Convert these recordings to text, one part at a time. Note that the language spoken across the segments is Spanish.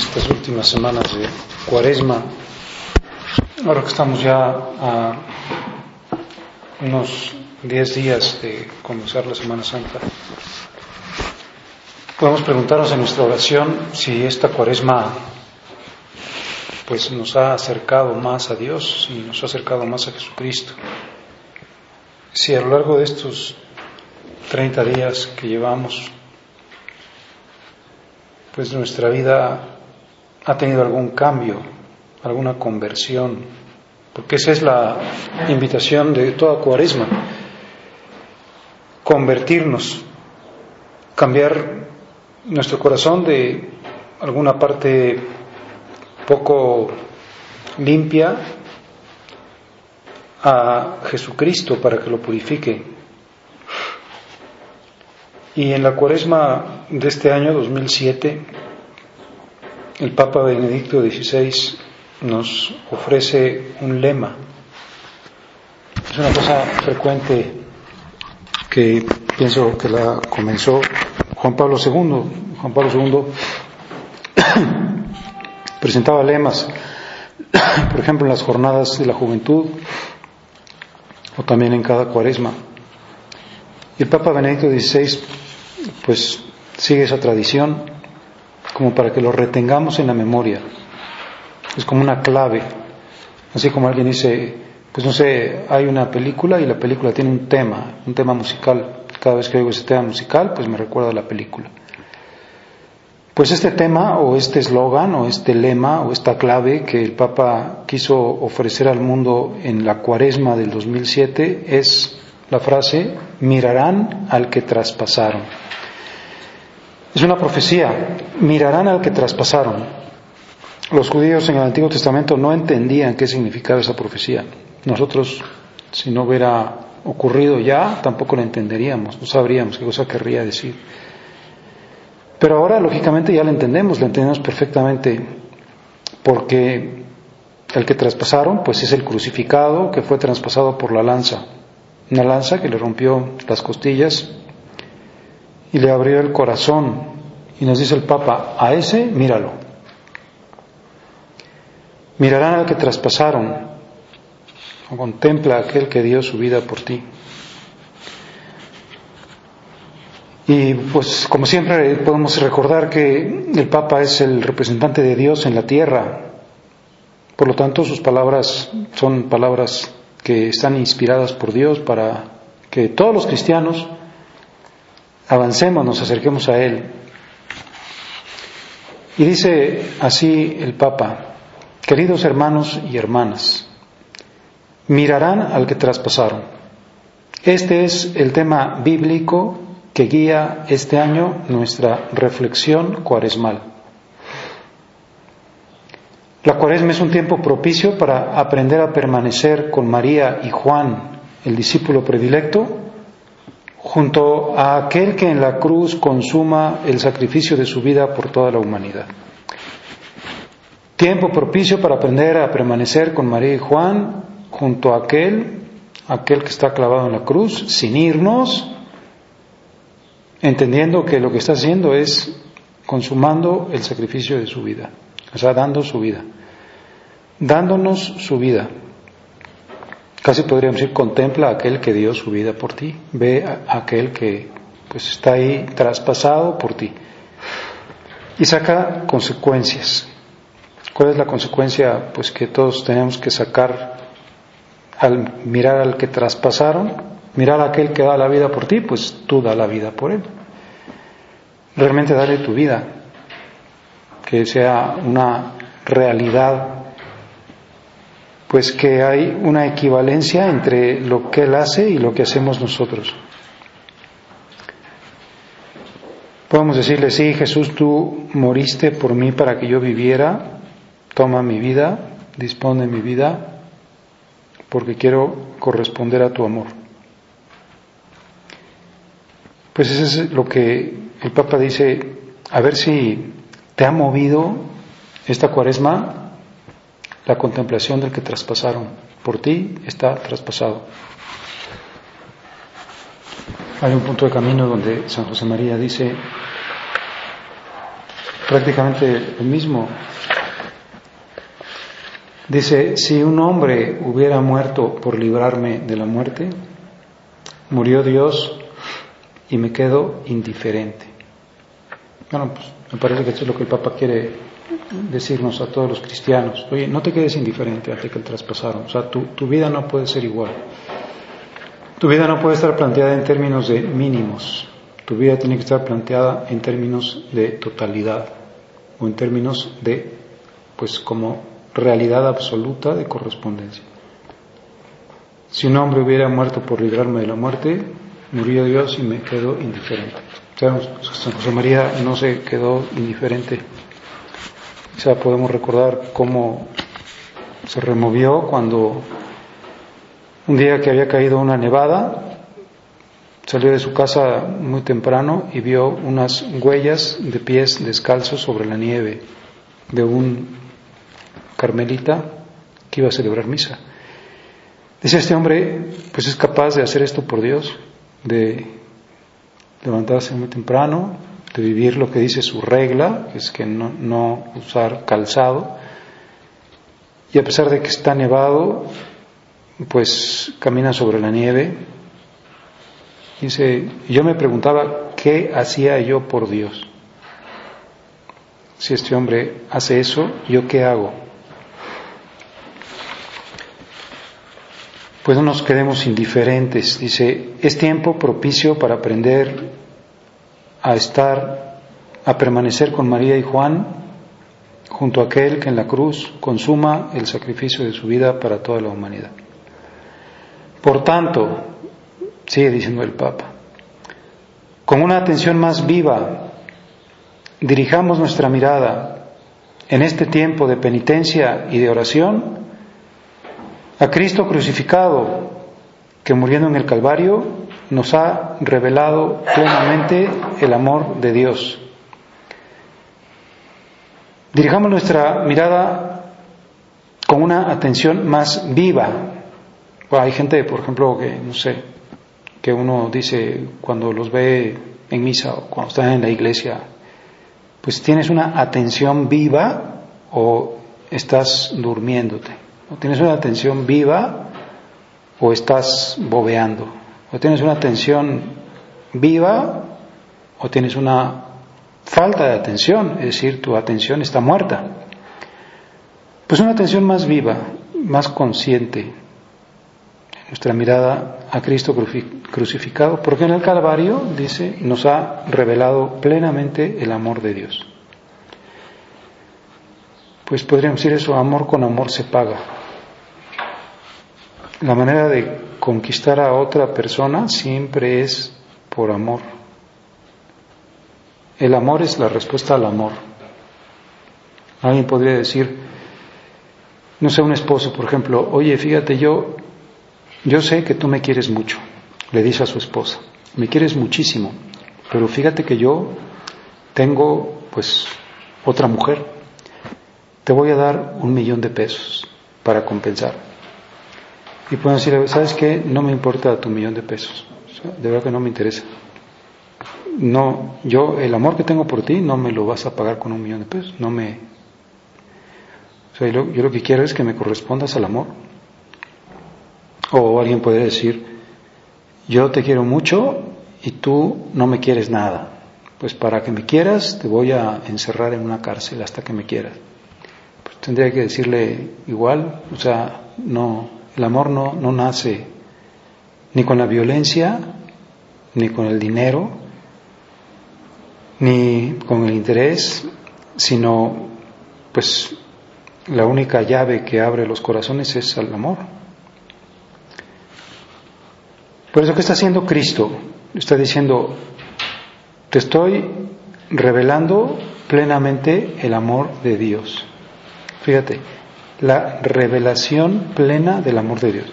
Estas últimas semanas de cuaresma, ahora que estamos ya a unos 10 días de comenzar la Semana Santa, podemos preguntarnos en nuestra oración si esta cuaresma pues nos ha acercado más a Dios, si nos ha acercado más a Jesucristo, si a lo largo de estos 30 días que llevamos pues nuestra vida ha tenido algún cambio, alguna conversión, porque esa es la invitación de toda cuaresma, convertirnos, cambiar nuestro corazón de alguna parte poco limpia a Jesucristo para que lo purifique. Y en la cuaresma de este año 2007, el Papa Benedicto XVI nos ofrece un lema. Es una cosa frecuente que pienso que la comenzó Juan Pablo II. Juan Pablo II presentaba lemas, por ejemplo, en las jornadas de la juventud o también en cada cuaresma. Y el Papa Benedicto XVI pues sigue esa tradición como para que lo retengamos en la memoria. Es como una clave. Así como alguien dice, pues no sé, hay una película y la película tiene un tema, un tema musical. Cada vez que oigo ese tema musical, pues me recuerda a la película. Pues este tema o este eslogan o este lema o esta clave que el Papa quiso ofrecer al mundo en la cuaresma del 2007 es la frase, mirarán al que traspasaron. Es una profecía, mirarán al que traspasaron. Los judíos en el Antiguo Testamento no entendían qué significaba esa profecía. Nosotros, si no hubiera ocurrido ya, tampoco la entenderíamos, no sabríamos qué cosa querría decir. Pero ahora, lógicamente, ya la entendemos, la entendemos perfectamente, porque el que traspasaron, pues es el crucificado que fue traspasado por la lanza, una lanza que le rompió las costillas y le abrió el corazón. Y nos dice el Papa, a ese míralo. Mirarán al que traspasaron, o contempla a aquel que dio su vida por ti. Y pues como siempre podemos recordar que el Papa es el representante de Dios en la tierra. Por lo tanto, sus palabras son palabras que están inspiradas por Dios para que todos los cristianos avancemos, nos acerquemos a Él. Y dice así el Papa, queridos hermanos y hermanas, mirarán al que traspasaron. Este es el tema bíblico que guía este año nuestra reflexión cuaresmal. La cuaresma es un tiempo propicio para aprender a permanecer con María y Juan, el discípulo predilecto, junto a aquel que en la cruz consuma el sacrificio de su vida por toda la humanidad. Tiempo propicio para aprender a permanecer con María y Juan junto a aquel aquel que está clavado en la cruz, sin irnos, entendiendo que lo que está haciendo es consumando el sacrificio de su vida, o sea, dando su vida, dándonos su vida. Casi podríamos decir, contempla a aquel que dio su vida por ti, ve a aquel que pues está ahí traspasado por ti y saca consecuencias. ¿Cuál es la consecuencia? Pues que todos tenemos que sacar al mirar al que traspasaron, mirar a aquel que da la vida por ti, pues tú da la vida por él. Realmente dale tu vida, que sea una realidad pues que hay una equivalencia entre lo que Él hace y lo que hacemos nosotros. Podemos decirle, sí, Jesús, tú moriste por mí para que yo viviera, toma mi vida, dispone mi vida, porque quiero corresponder a tu amor. Pues eso es lo que el Papa dice, a ver si te ha movido esta cuaresma la contemplación del que traspasaron. Por ti está traspasado. Hay un punto de camino donde San José María dice prácticamente el mismo. Dice, si un hombre hubiera muerto por librarme de la muerte, murió Dios y me quedo indiferente. Bueno, pues me parece que esto es lo que el Papa quiere decirnos a todos los cristianos, oye, no te quedes indiferente ante que el traspasaron, o sea, tu, tu vida no puede ser igual. Tu vida no puede estar planteada en términos de mínimos, tu vida tiene que estar planteada en términos de totalidad o en términos de, pues como realidad absoluta de correspondencia. Si un hombre hubiera muerto por librarme de la muerte, murió Dios y me quedo indiferente. San José María no se quedó indiferente sea, podemos recordar cómo se removió cuando un día que había caído una nevada, salió de su casa muy temprano y vio unas huellas de pies descalzos sobre la nieve de un carmelita que iba a celebrar misa. Dice este hombre, pues es capaz de hacer esto por Dios, de levantarse muy temprano, de vivir lo que dice su regla, que es que no, no usar calzado, y a pesar de que está nevado, pues camina sobre la nieve. Dice, yo me preguntaba, ¿qué hacía yo por Dios? Si este hombre hace eso, ¿yo qué hago? Pues no nos quedemos indiferentes. Dice, es tiempo propicio para aprender a estar, a permanecer con María y Juan junto a aquel que en la cruz consuma el sacrificio de su vida para toda la humanidad. Por tanto, sigue diciendo el Papa, con una atención más viva, dirijamos nuestra mirada en este tiempo de penitencia y de oración a Cristo crucificado, que muriendo en el Calvario nos ha revelado plenamente el amor de Dios. Dirijamos nuestra mirada con una atención más viva. hay gente, por ejemplo, que no sé, que uno dice cuando los ve en misa o cuando están en la iglesia, pues tienes una atención viva o estás durmiéndote. O tienes una atención viva o estás bobeando. O tienes una atención viva o tienes una falta de atención, es decir, tu atención está muerta. Pues una atención más viva, más consciente, nuestra mirada a Cristo crucificado, porque en el Calvario, dice, nos ha revelado plenamente el amor de Dios. Pues podríamos decir eso, amor con amor se paga. La manera de conquistar a otra persona siempre es por amor. El amor es la respuesta al amor. Alguien podría decir, no sé, un esposo, por ejemplo, oye, fíjate, yo, yo sé que tú me quieres mucho, le dice a su esposa, me quieres muchísimo, pero fíjate que yo tengo, pues, otra mujer, te voy a dar un millón de pesos para compensar. Y pueden decirle, ¿sabes qué? No me importa tu millón de pesos, de verdad que no me interesa. No, yo, el amor que tengo por ti no me lo vas a pagar con un millón de pesos, no me... O sea, yo, yo lo que quiero es que me correspondas al amor. O alguien puede decir, yo te quiero mucho y tú no me quieres nada. Pues para que me quieras te voy a encerrar en una cárcel hasta que me quieras. Pues tendría que decirle igual, o sea, no, el amor no, no nace ni con la violencia, ni con el dinero, ni con el interés, sino pues la única llave que abre los corazones es el amor. Por eso que está haciendo Cristo, está diciendo, te estoy revelando plenamente el amor de Dios. Fíjate, la revelación plena del amor de Dios.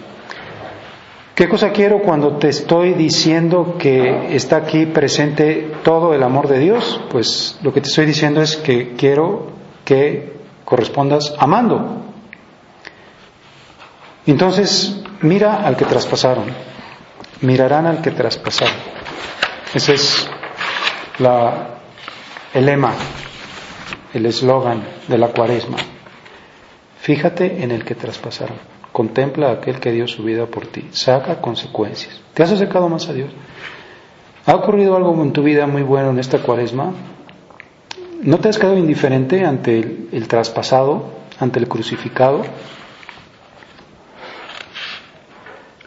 ¿Qué cosa quiero cuando te estoy diciendo que está aquí presente todo el amor de Dios? Pues lo que te estoy diciendo es que quiero que correspondas amando. Entonces, mira al que traspasaron, mirarán al que traspasaron. Ese es el lema, el eslogan de la cuaresma. Fíjate en el que traspasaron. Contempla a aquel que dio su vida por ti. Saca consecuencias. ¿Te has acercado más a Dios? ¿Ha ocurrido algo en tu vida muy bueno en esta cuaresma? ¿No te has quedado indiferente ante el, el traspasado, ante el crucificado?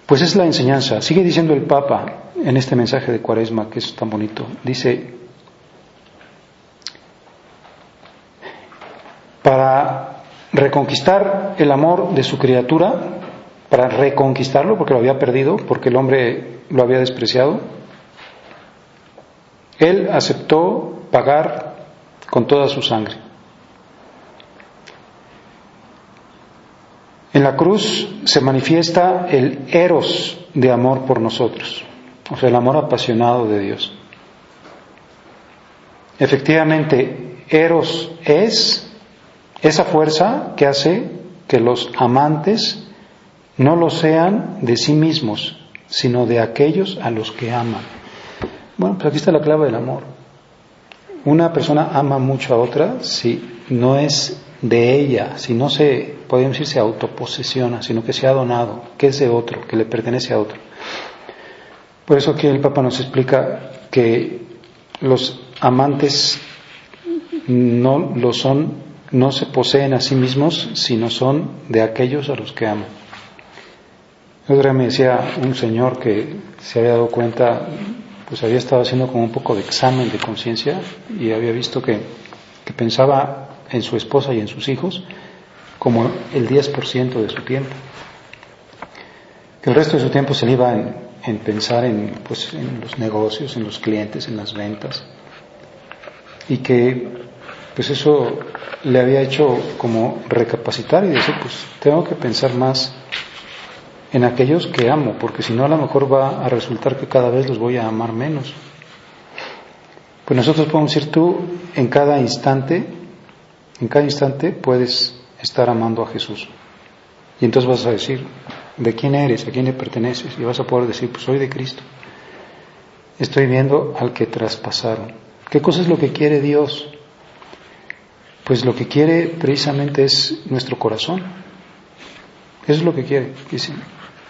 Pues es la enseñanza. Sigue diciendo el Papa en este mensaje de cuaresma que es tan bonito. Dice, para reconquistar el amor de su criatura, para reconquistarlo, porque lo había perdido, porque el hombre lo había despreciado, él aceptó pagar con toda su sangre. En la cruz se manifiesta el eros de amor por nosotros, o sea, el amor apasionado de Dios. Efectivamente, eros es esa fuerza que hace que los amantes no lo sean de sí mismos, sino de aquellos a los que aman. Bueno, pues aquí está la clave del amor. Una persona ama mucho a otra si no es de ella, si no se, podemos decir, se autoposesiona, sino que se ha donado, que es de otro, que le pertenece a otro. Por eso aquí el Papa nos explica que los amantes no lo son no se poseen a sí mismos, sino son de aquellos a los que aman. Otra me decía un señor que se había dado cuenta, pues había estado haciendo como un poco de examen de conciencia y había visto que, que, pensaba en su esposa y en sus hijos como el 10% de su tiempo. Que el resto de su tiempo se le iba en, en pensar en, pues, en los negocios, en los clientes, en las ventas. Y que pues eso le había hecho como recapacitar y decir, pues tengo que pensar más en aquellos que amo, porque si no a lo mejor va a resultar que cada vez los voy a amar menos. Pues nosotros podemos decir, tú en cada instante, en cada instante puedes estar amando a Jesús. Y entonces vas a decir, ¿de quién eres? ¿A quién le perteneces? Y vas a poder decir, pues soy de Cristo. Estoy viendo al que traspasaron. ¿Qué cosa es lo que quiere Dios? Pues lo que quiere precisamente es nuestro corazón. Eso es lo que quiere.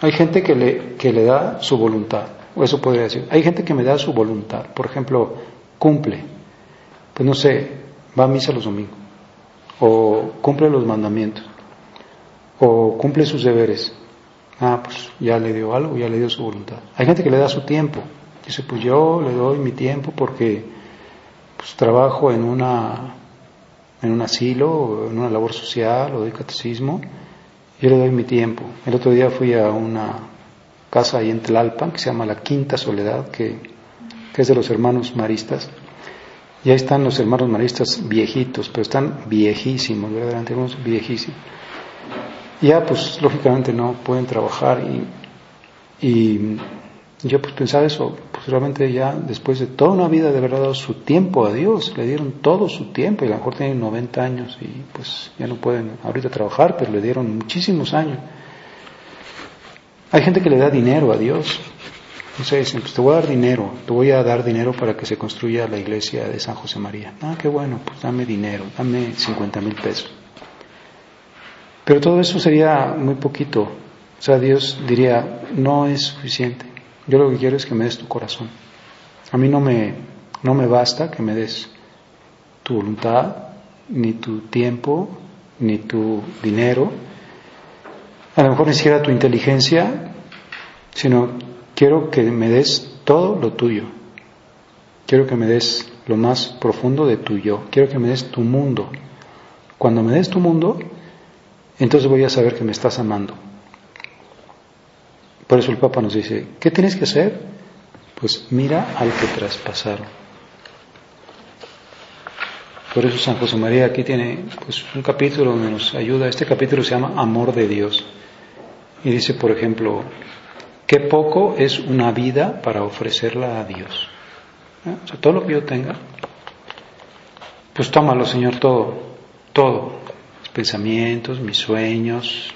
Hay gente que le, que le da su voluntad, o eso podría decir. Hay gente que me da su voluntad. Por ejemplo, cumple. Pues no sé, va a misa los domingos. O cumple los mandamientos. O cumple sus deberes. Ah, pues ya le dio algo, ya le dio su voluntad. Hay gente que le da su tiempo. Dice, pues yo le doy mi tiempo porque pues, trabajo en una en un asilo, en una labor social, o doy catecismo, yo le doy mi tiempo. El otro día fui a una casa ahí en Tlalpan que se llama La Quinta Soledad, que, que es de los hermanos maristas. Y ahí están los hermanos maristas viejitos, pero están viejísimos, verdaderamente viejísimos. Ya, pues, lógicamente no pueden trabajar y, y yo pues pensaba eso, pues realmente ya después de toda una vida de haber dado su tiempo a Dios, le dieron todo su tiempo y a lo mejor tienen 90 años y pues ya no pueden ahorita trabajar, pero le dieron muchísimos años. Hay gente que le da dinero a Dios. Dicen, pues te voy a dar dinero, te voy a dar dinero para que se construya la iglesia de San José María. Ah, qué bueno, pues dame dinero, dame 50 mil pesos. Pero todo eso sería muy poquito. O sea, Dios diría, no es suficiente. Yo lo que quiero es que me des tu corazón. A mí no me, no me basta que me des tu voluntad, ni tu tiempo, ni tu dinero, a lo mejor ni siquiera tu inteligencia, sino quiero que me des todo lo tuyo. Quiero que me des lo más profundo de tu yo. Quiero que me des tu mundo. Cuando me des tu mundo, entonces voy a saber que me estás amando. Por eso el Papa nos dice, ¿qué tienes que hacer? Pues mira al que traspasaron. Por eso San José María aquí tiene pues, un capítulo donde nos ayuda. Este capítulo se llama Amor de Dios. Y dice, por ejemplo, qué poco es una vida para ofrecerla a Dios. ¿Eh? Todo lo que yo tenga, pues tómalo, Señor, todo, todo. Mis pensamientos, mis sueños,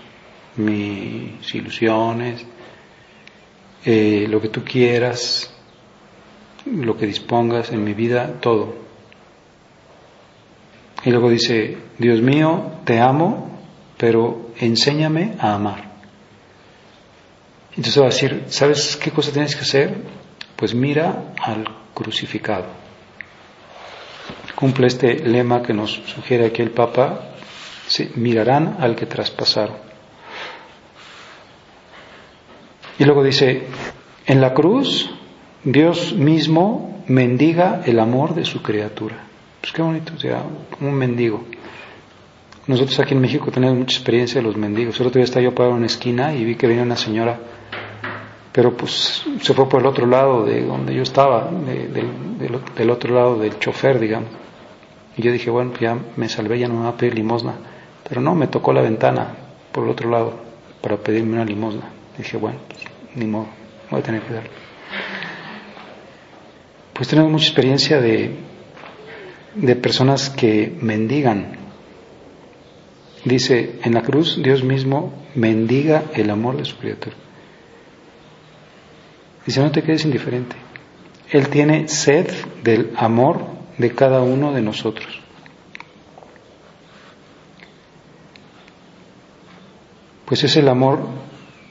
mis ilusiones, eh, lo que tú quieras, lo que dispongas en mi vida, todo. Y luego dice, Dios mío, te amo, pero enséñame a amar. Entonces va a decir, ¿sabes qué cosa tienes que hacer? Pues mira al crucificado. Cumple este lema que nos sugiere aquí el Papa, mirarán al que traspasaron. Y luego dice, en la cruz Dios mismo mendiga el amor de su criatura. Pues qué bonito, o sea, un mendigo. Nosotros aquí en México tenemos mucha experiencia de los mendigos. El otro día estaba yo para una esquina y vi que venía una señora, pero pues se fue por el otro lado de donde yo estaba, del otro lado del chofer, digamos. Y yo dije, bueno, ya me salvé, ya no me va a pedir limosna. Pero no, me tocó la ventana por el otro lado para pedirme una limosna. Dije, bueno, pues, ni modo, voy a tener que darle. Pues tenemos mucha experiencia de, de personas que mendigan. Dice, en la cruz Dios mismo mendiga el amor de su criatura. Dice, no te quedes indiferente. Él tiene sed del amor de cada uno de nosotros. Pues es el amor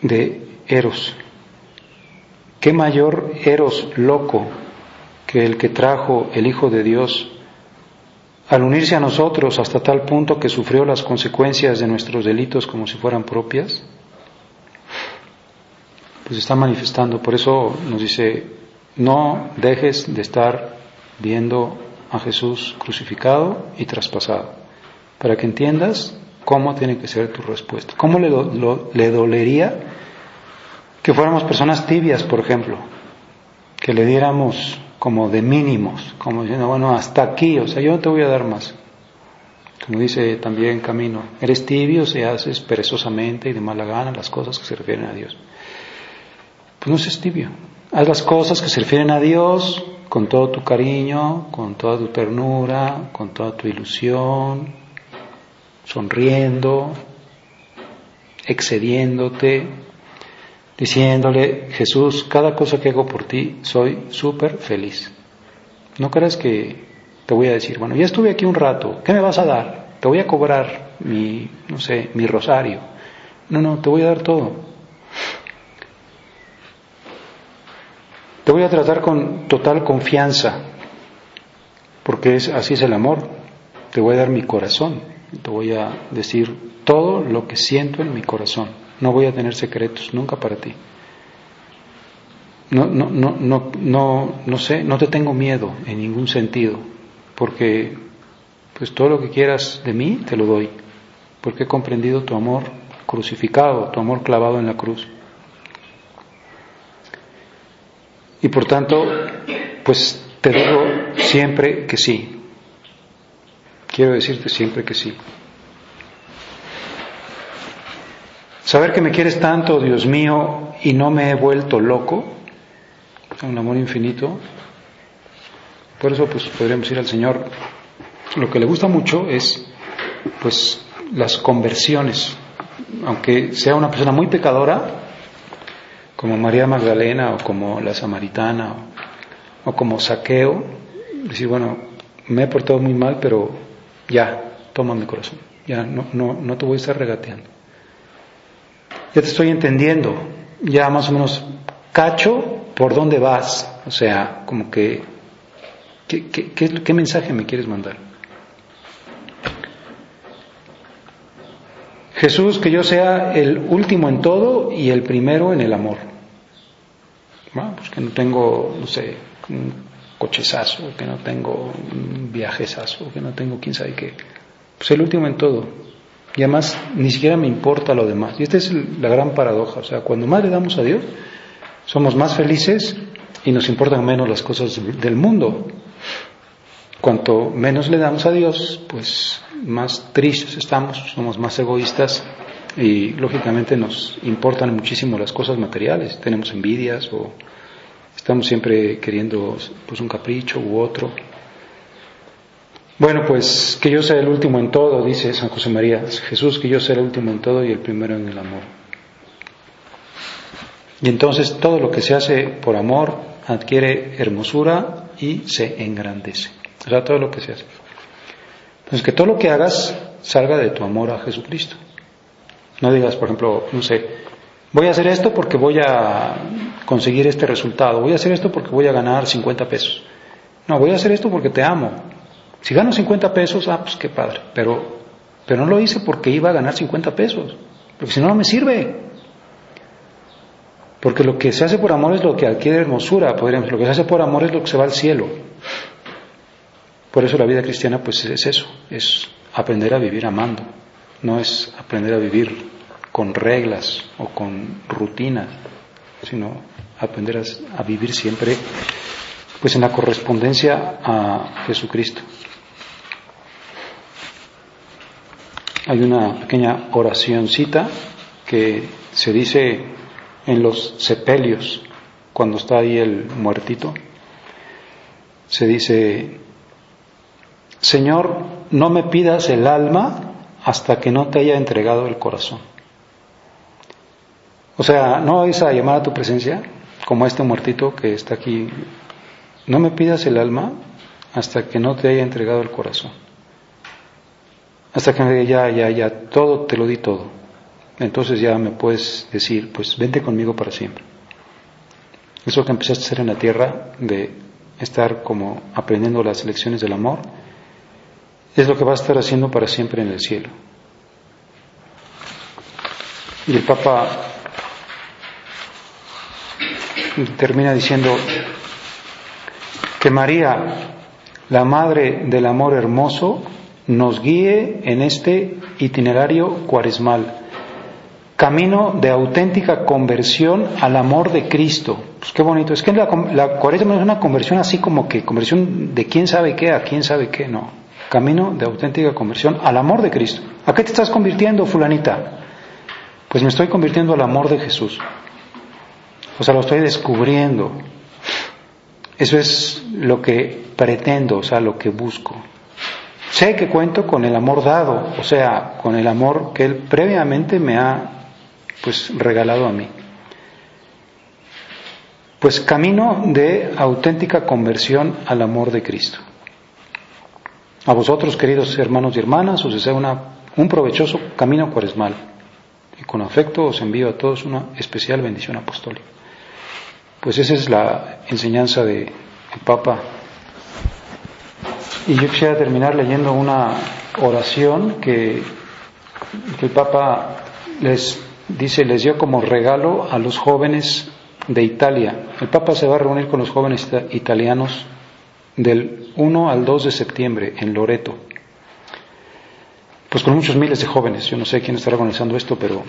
de Eros. ¿Qué mayor Eros loco que el que trajo el Hijo de Dios al unirse a nosotros hasta tal punto que sufrió las consecuencias de nuestros delitos como si fueran propias? Pues está manifestando. Por eso nos dice, no dejes de estar viendo a Jesús crucificado y traspasado, para que entiendas cómo tiene que ser tu respuesta. ¿Cómo le, le dolería que fuéramos personas tibias, por ejemplo? Que le diéramos como de mínimos, como diciendo, bueno, hasta aquí, o sea, yo no te voy a dar más. Como dice también Camino, eres tibio si haces perezosamente y de mala gana las cosas que se refieren a Dios. Pues no seas tibio, haz las cosas que se refieren a Dios con todo tu cariño, con toda tu ternura, con toda tu ilusión, sonriendo, excediéndote, diciéndole, Jesús, cada cosa que hago por ti, soy súper feliz. No creas que te voy a decir, bueno, ya estuve aquí un rato, ¿qué me vas a dar? Te voy a cobrar mi, no sé, mi rosario. No, no, te voy a dar todo. Te voy a tratar con total confianza, porque es, así es el amor. Te voy a dar mi corazón, te voy a decir todo lo que siento en mi corazón. No voy a tener secretos nunca para ti. No, no, no, no, no, no sé, no te tengo miedo en ningún sentido, porque pues todo lo que quieras de mí te lo doy, porque he comprendido tu amor crucificado, tu amor clavado en la cruz. Y por tanto, pues te digo siempre que sí. Quiero decirte siempre que sí. Saber que me quieres tanto, Dios mío, y no me he vuelto loco, un amor infinito. Por eso, pues podríamos ir al Señor. Lo que le gusta mucho es, pues, las conversiones. Aunque sea una persona muy pecadora, como María Magdalena o como la Samaritana o, como Saqueo, decir, bueno, me he portado muy mal, pero ya, toma mi corazón, ya no, no, no te voy a estar regateando. Ya te estoy entendiendo, ya más o menos cacho por dónde vas, o sea, como que, ¿qué, mensaje me quieres mandar? Jesús, que yo sea el último en todo y el primero en el amor. pues que no tengo, no sé, cochezazo, que no tengo viajesazo, que no tengo quién sabe qué. Pues el último en todo. Y además ni siquiera me importa lo demás. Y esta es la gran paradoja. O sea, cuando más le damos a Dios, somos más felices y nos importan menos las cosas del mundo. Cuanto menos le damos a Dios, pues más tristes estamos, somos más egoístas y lógicamente nos importan muchísimo las cosas materiales, tenemos envidias o estamos siempre queriendo pues un capricho u otro. Bueno, pues que yo sea el último en todo, dice San José María, Jesús que yo sea el último en todo y el primero en el amor. Y entonces todo lo que se hace por amor adquiere hermosura y se engrandece. O sea, todo lo que se hace. Entonces, que todo lo que hagas salga de tu amor a Jesucristo. No digas, por ejemplo, no sé, voy a hacer esto porque voy a conseguir este resultado, voy a hacer esto porque voy a ganar 50 pesos. No, voy a hacer esto porque te amo. Si gano 50 pesos, ah, pues qué padre, pero, pero no lo hice porque iba a ganar 50 pesos, porque si no, no me sirve. Porque lo que se hace por amor es lo que adquiere hermosura, podríamos, lo que se hace por amor es lo que se va al cielo. Por eso la vida cristiana pues es eso, es aprender a vivir amando, no es aprender a vivir con reglas o con rutinas, sino aprender a, vivir siempre pues en la correspondencia a Jesucristo. Hay una pequeña oracióncita que se dice en los sepelios, cuando está ahí el muertito, se dice, Señor, no me pidas el alma hasta que no te haya entregado el corazón. O sea, no vais a llamar a tu presencia, como este muertito que está aquí. No me pidas el alma hasta que no te haya entregado el corazón. Hasta que ya, ya, ya, todo, te lo di todo. Entonces ya me puedes decir, pues vente conmigo para siempre. Eso que empezaste a hacer en la tierra, de estar como aprendiendo las lecciones del amor, es lo que va a estar haciendo para siempre en el cielo. Y el Papa termina diciendo que María, la Madre del Amor Hermoso, nos guíe en este itinerario cuaresmal, camino de auténtica conversión al amor de Cristo. Pues qué bonito, es que la, la cuaresma es una conversión así como que conversión de quién sabe qué a quién sabe qué, no camino de auténtica conversión al amor de Cristo. ¿A qué te estás convirtiendo, fulanita? Pues me estoy convirtiendo al amor de Jesús. O sea, lo estoy descubriendo. Eso es lo que pretendo, o sea, lo que busco. Sé que cuento con el amor dado, o sea, con el amor que Él previamente me ha pues regalado a mí. Pues camino de auténtica conversión al amor de Cristo. A vosotros, queridos hermanos y hermanas, os deseo una, un provechoso camino cuaresmal. Y con afecto os envío a todos una especial bendición apostólica. Pues esa es la enseñanza del Papa. Y yo quisiera terminar leyendo una oración que, que el Papa les dice, les dio como regalo a los jóvenes de Italia. El Papa se va a reunir con los jóvenes italianos del 1 al 2 de septiembre en Loreto. Pues con muchos miles de jóvenes, yo no sé quién estará organizando esto, pero,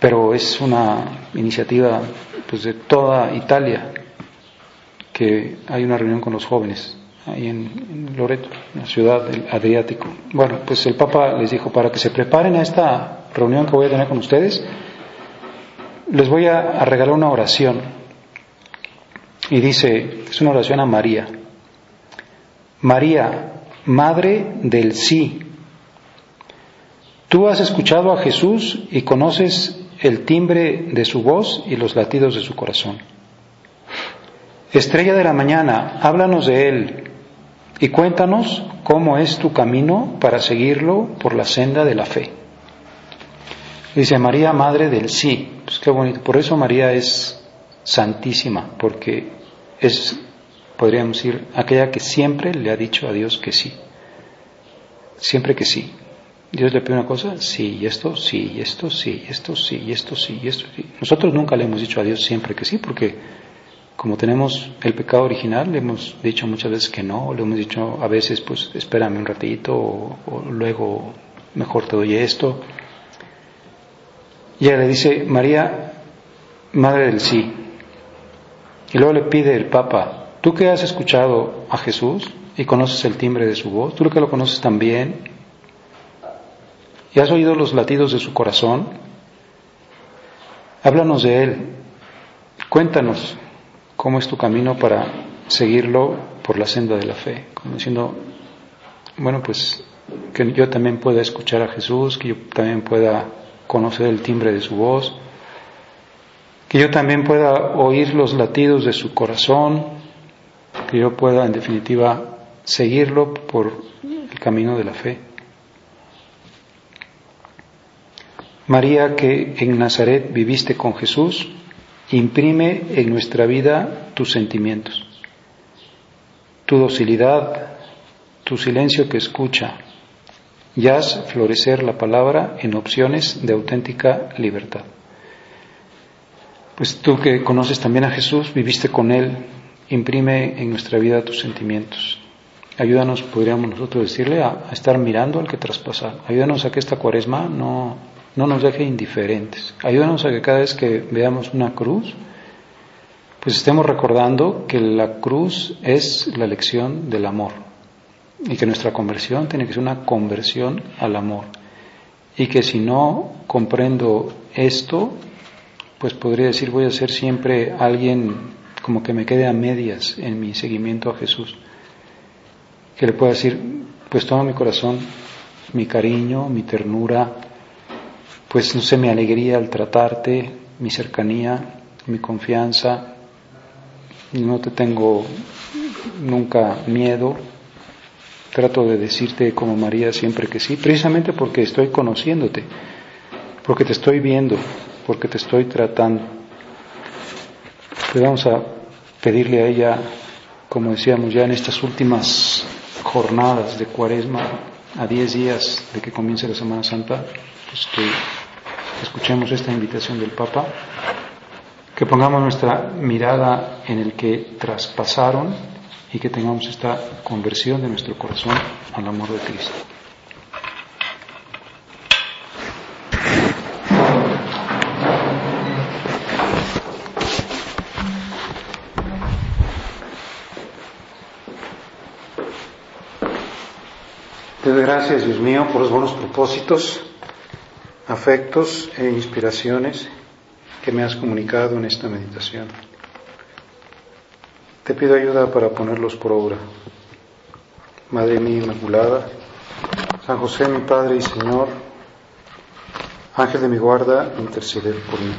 pero es una iniciativa pues, de toda Italia que hay una reunión con los jóvenes ahí en, Loreto, en la ciudad del Adriático. Bueno, pues el Papa les dijo, para que se preparen a esta reunión que voy a tener con ustedes, les voy a regalar una oración. Y dice, es una oración a María. María, Madre del sí. Tú has escuchado a Jesús y conoces el timbre de su voz y los latidos de su corazón. Estrella de la mañana, háblanos de Él y cuéntanos cómo es tu camino para seguirlo por la senda de la fe. Dice María, Madre del sí. Pues qué bonito. Por eso María es santísima, porque es, podríamos decir, aquella que siempre le ha dicho a Dios que sí. Siempre que sí. Dios le pide una cosa, sí, y esto, sí, y esto, sí, y esto, sí, y esto, sí, y esto, sí. Nosotros nunca le hemos dicho a Dios siempre que sí, porque como tenemos el pecado original, le hemos dicho muchas veces que no, le hemos dicho a veces, pues espérame un ratito, o, luego mejor te doy esto. Y ella le dice, María, Madre del sí. Y luego le pide el Papa, tú que has escuchado a Jesús y conoces el timbre de su voz, tú que lo conoces también, y has oído los latidos de su corazón, háblanos de él, cuéntanos cómo es tu camino para seguirlo por la senda de la fe, como diciendo, bueno, pues que yo también pueda escuchar a Jesús, que yo también pueda conocer el timbre de su voz, que yo también pueda oír los latidos de su corazón, que yo pueda en definitiva seguirlo por el camino de la fe. María, que en Nazaret viviste con Jesús, Imprime en nuestra vida tus sentimientos, tu docilidad, tu silencio que escucha, y haz florecer la palabra en opciones de auténtica libertad. Pues tú que conoces también a Jesús, viviste con Él, imprime en nuestra vida tus sentimientos. Ayúdanos, podríamos nosotros decirle, a, a estar mirando al que traspasa. Ayúdanos a que esta cuaresma no, no nos deje indiferentes. Ayúdanos a que cada vez que veamos una cruz, pues estemos recordando que la cruz es la lección del amor y que nuestra conversión tiene que ser una conversión al amor y que si no comprendo esto, pues podría decir voy a ser siempre alguien como que me quede a medias en mi seguimiento a Jesús, que le pueda decir, pues toma mi corazón, mi cariño, mi ternura, pues no sé, mi alegría al tratarte, mi cercanía, mi confianza, no te tengo nunca miedo, trato de decirte como María siempre que sí, precisamente porque estoy conociéndote, porque te estoy viendo, porque te estoy tratando. Vamos a pedirle a ella, como decíamos ya en estas últimas jornadas de cuaresma, a diez días de que comience la Semana Santa, pues que escuchemos esta invitación del Papa, que pongamos nuestra mirada en el que traspasaron y que tengamos esta conversión de nuestro corazón al amor de Cristo. Te gracias, Dios mío, por los buenos propósitos afectos e inspiraciones que me has comunicado en esta meditación. Te pido ayuda para ponerlos por obra. Madre mía Inmaculada, San José mi Padre y Señor, Ángel de mi guarda, interceder por mí.